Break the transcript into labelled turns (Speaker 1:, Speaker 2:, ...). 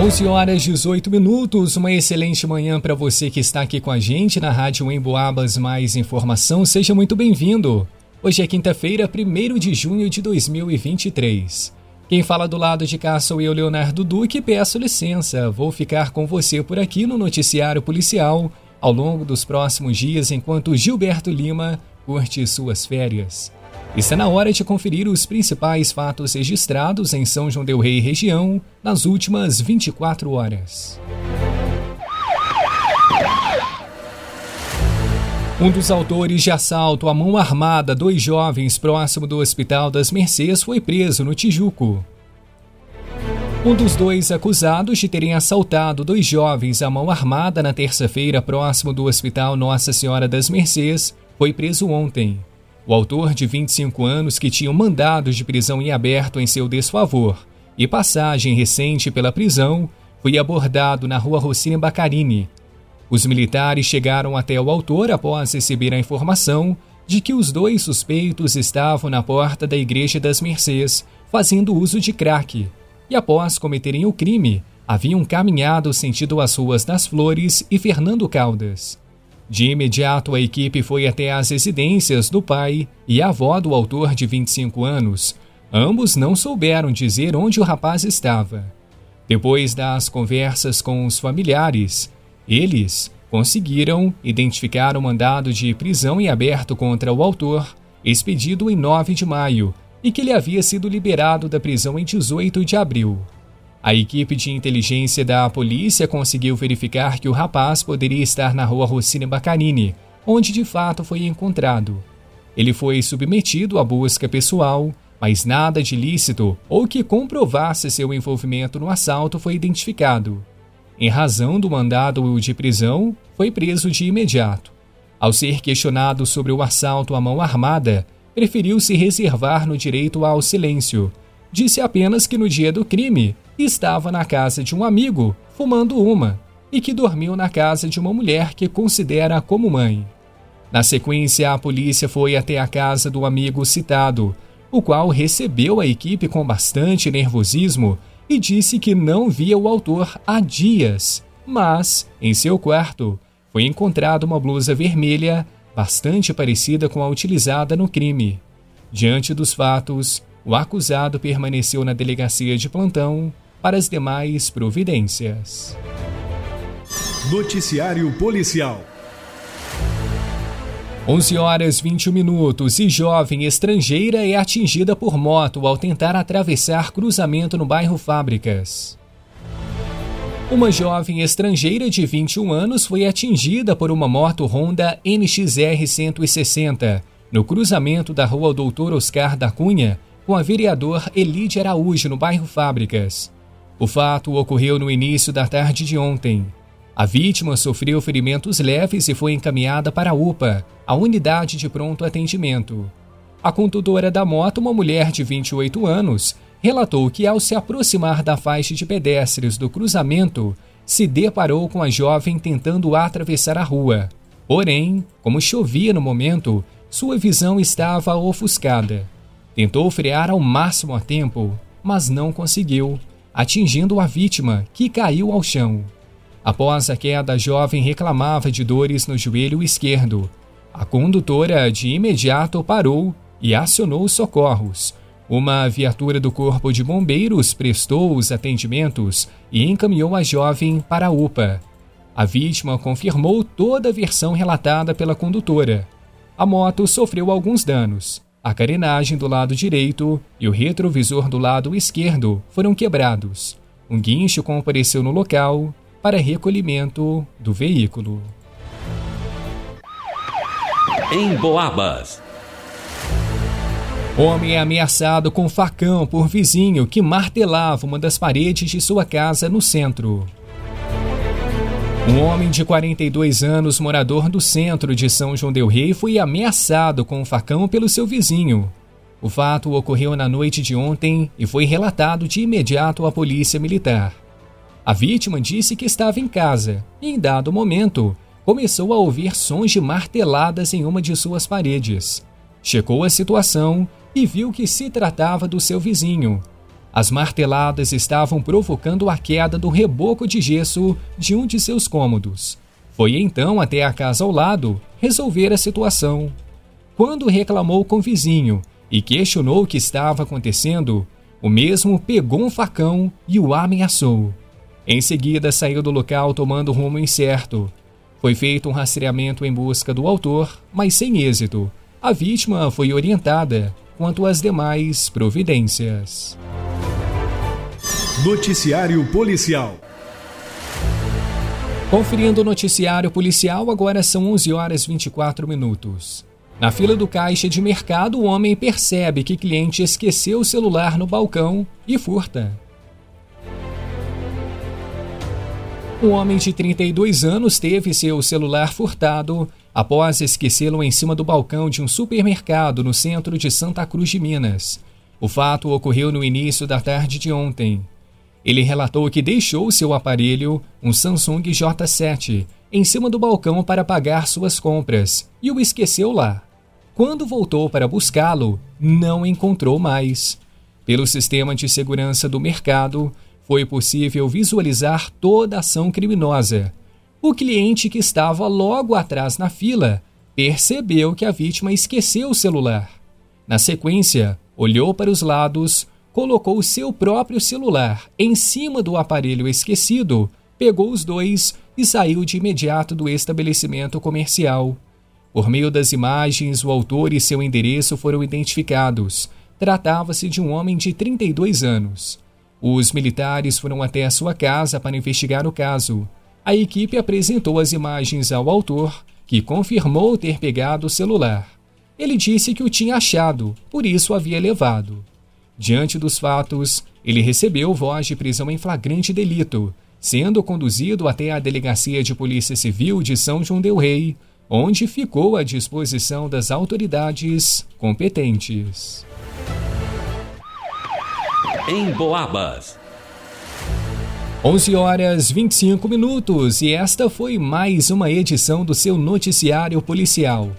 Speaker 1: 11 horas 18 minutos, uma excelente manhã para você que está aqui com a gente na Rádio Emboabas Mais Informação, seja muito bem-vindo. Hoje é quinta-feira, 1 de junho de 2023. Quem fala do lado de cá sou eu, Leonardo Duque, peço licença, vou ficar com você por aqui no Noticiário Policial ao longo dos próximos dias enquanto Gilberto Lima curte suas férias. Está na hora de conferir os principais fatos registrados em São João Del Rei região nas últimas 24 horas. Um dos autores de assalto à mão armada dois jovens próximo do Hospital das Mercês foi preso no Tijuco. Um dos dois acusados de terem assaltado dois jovens à mão armada na terça-feira próximo do Hospital Nossa Senhora das Mercês foi preso ontem. O autor de 25 anos que tinha um mandado de prisão em aberto em seu desfavor e passagem recente pela prisão foi abordado na rua Rossini Baccarini. Os militares chegaram até o autor após receber a informação de que os dois suspeitos estavam na porta da Igreja das Mercês fazendo uso de crack e, após cometerem o crime, haviam caminhado sentido as ruas das Flores e Fernando Caldas. De imediato, a equipe foi até as residências do pai e avó do autor de 25 anos. Ambos não souberam dizer onde o rapaz estava. Depois das conversas com os familiares, eles conseguiram identificar o mandado de prisão em aberto contra o autor, expedido em 9 de maio, e que ele havia sido liberado da prisão em 18 de abril. A equipe de inteligência da polícia conseguiu verificar que o rapaz poderia estar na rua Rossini Baccarini, onde de fato foi encontrado. Ele foi submetido à busca pessoal, mas nada de ilícito ou que comprovasse seu envolvimento no assalto foi identificado. Em razão do mandado de prisão, foi preso de imediato. Ao ser questionado sobre o assalto à mão armada, preferiu se reservar no direito ao silêncio. Disse apenas que no dia do crime estava na casa de um amigo, fumando uma, e que dormiu na casa de uma mulher que considera como mãe. Na sequência, a polícia foi até a casa do amigo citado, o qual recebeu a equipe com bastante nervosismo e disse que não via o autor há dias, mas, em seu quarto, foi encontrada uma blusa vermelha bastante parecida com a utilizada no crime. Diante dos fatos, o acusado permaneceu na delegacia de plantão para as demais providências.
Speaker 2: Noticiário Policial
Speaker 1: 11 horas 21 minutos e jovem estrangeira é atingida por moto ao tentar atravessar cruzamento no bairro Fábricas. Uma jovem estrangeira de 21 anos foi atingida por uma moto Honda NXR 160 no cruzamento da rua Doutor Oscar da Cunha com a vereador Elide Araújo no bairro Fábricas. O fato ocorreu no início da tarde de ontem. A vítima sofreu ferimentos leves e foi encaminhada para a UPA, a unidade de pronto atendimento. A condutora da moto, uma mulher de 28 anos, relatou que ao se aproximar da faixa de pedestres do cruzamento, se deparou com a jovem tentando atravessar a rua. Porém, como chovia no momento, sua visão estava ofuscada. Tentou frear ao máximo a tempo, mas não conseguiu atingindo a vítima, que caiu ao chão. Após a queda, a jovem reclamava de dores no joelho esquerdo. A condutora de imediato parou e acionou os socorros. Uma viatura do Corpo de Bombeiros prestou os atendimentos e encaminhou a jovem para a UPA. A vítima confirmou toda a versão relatada pela condutora. A moto sofreu alguns danos, a carenagem do lado direito e o retrovisor do lado esquerdo foram quebrados. Um guincho compareceu no local para recolhimento do veículo.
Speaker 2: Em Boabas.
Speaker 1: Homem é ameaçado com facão por vizinho que martelava uma das paredes de sua casa no centro. Um homem de 42 anos, morador do centro de São João Del Rei, foi ameaçado com um facão pelo seu vizinho. O fato ocorreu na noite de ontem e foi relatado de imediato à polícia militar. A vítima disse que estava em casa e, em dado momento, começou a ouvir sons de marteladas em uma de suas paredes. Checou a situação e viu que se tratava do seu vizinho. As marteladas estavam provocando a queda do reboco de gesso de um de seus cômodos. Foi então até a casa ao lado resolver a situação. Quando reclamou com o vizinho e questionou o que estava acontecendo, o mesmo pegou um facão e o ameaçou. Em seguida, saiu do local tomando rumo incerto. Foi feito um rastreamento em busca do autor, mas sem êxito. A vítima foi orientada quanto às demais providências.
Speaker 2: Noticiário Policial.
Speaker 1: Conferindo o noticiário policial, agora são 11 horas 24 minutos. Na fila do caixa de mercado, o homem percebe que cliente esqueceu o celular no balcão e furta. Um homem de 32 anos teve seu celular furtado após esquecê-lo em cima do balcão de um supermercado no centro de Santa Cruz de Minas. O fato ocorreu no início da tarde de ontem. Ele relatou que deixou seu aparelho, um Samsung J7, em cima do balcão para pagar suas compras e o esqueceu lá. Quando voltou para buscá-lo, não encontrou mais. Pelo sistema de segurança do mercado, foi possível visualizar toda a ação criminosa. O cliente que estava logo atrás na fila percebeu que a vítima esqueceu o celular. Na sequência, olhou para os lados, colocou seu próprio celular em cima do aparelho esquecido, pegou os dois e saiu de imediato do estabelecimento comercial. Por meio das imagens, o autor e seu endereço foram identificados. Tratava-se de um homem de 32 anos. Os militares foram até a sua casa para investigar o caso. A equipe apresentou as imagens ao autor, que confirmou ter pegado o celular. Ele disse que o tinha achado, por isso havia levado. Diante dos fatos, ele recebeu voz de prisão em flagrante delito, sendo conduzido até a Delegacia de Polícia Civil de São João del Rei, onde ficou à disposição das autoridades competentes.
Speaker 2: Em Boabas.
Speaker 1: 11 horas 25 minutos e esta foi mais uma edição do seu noticiário policial.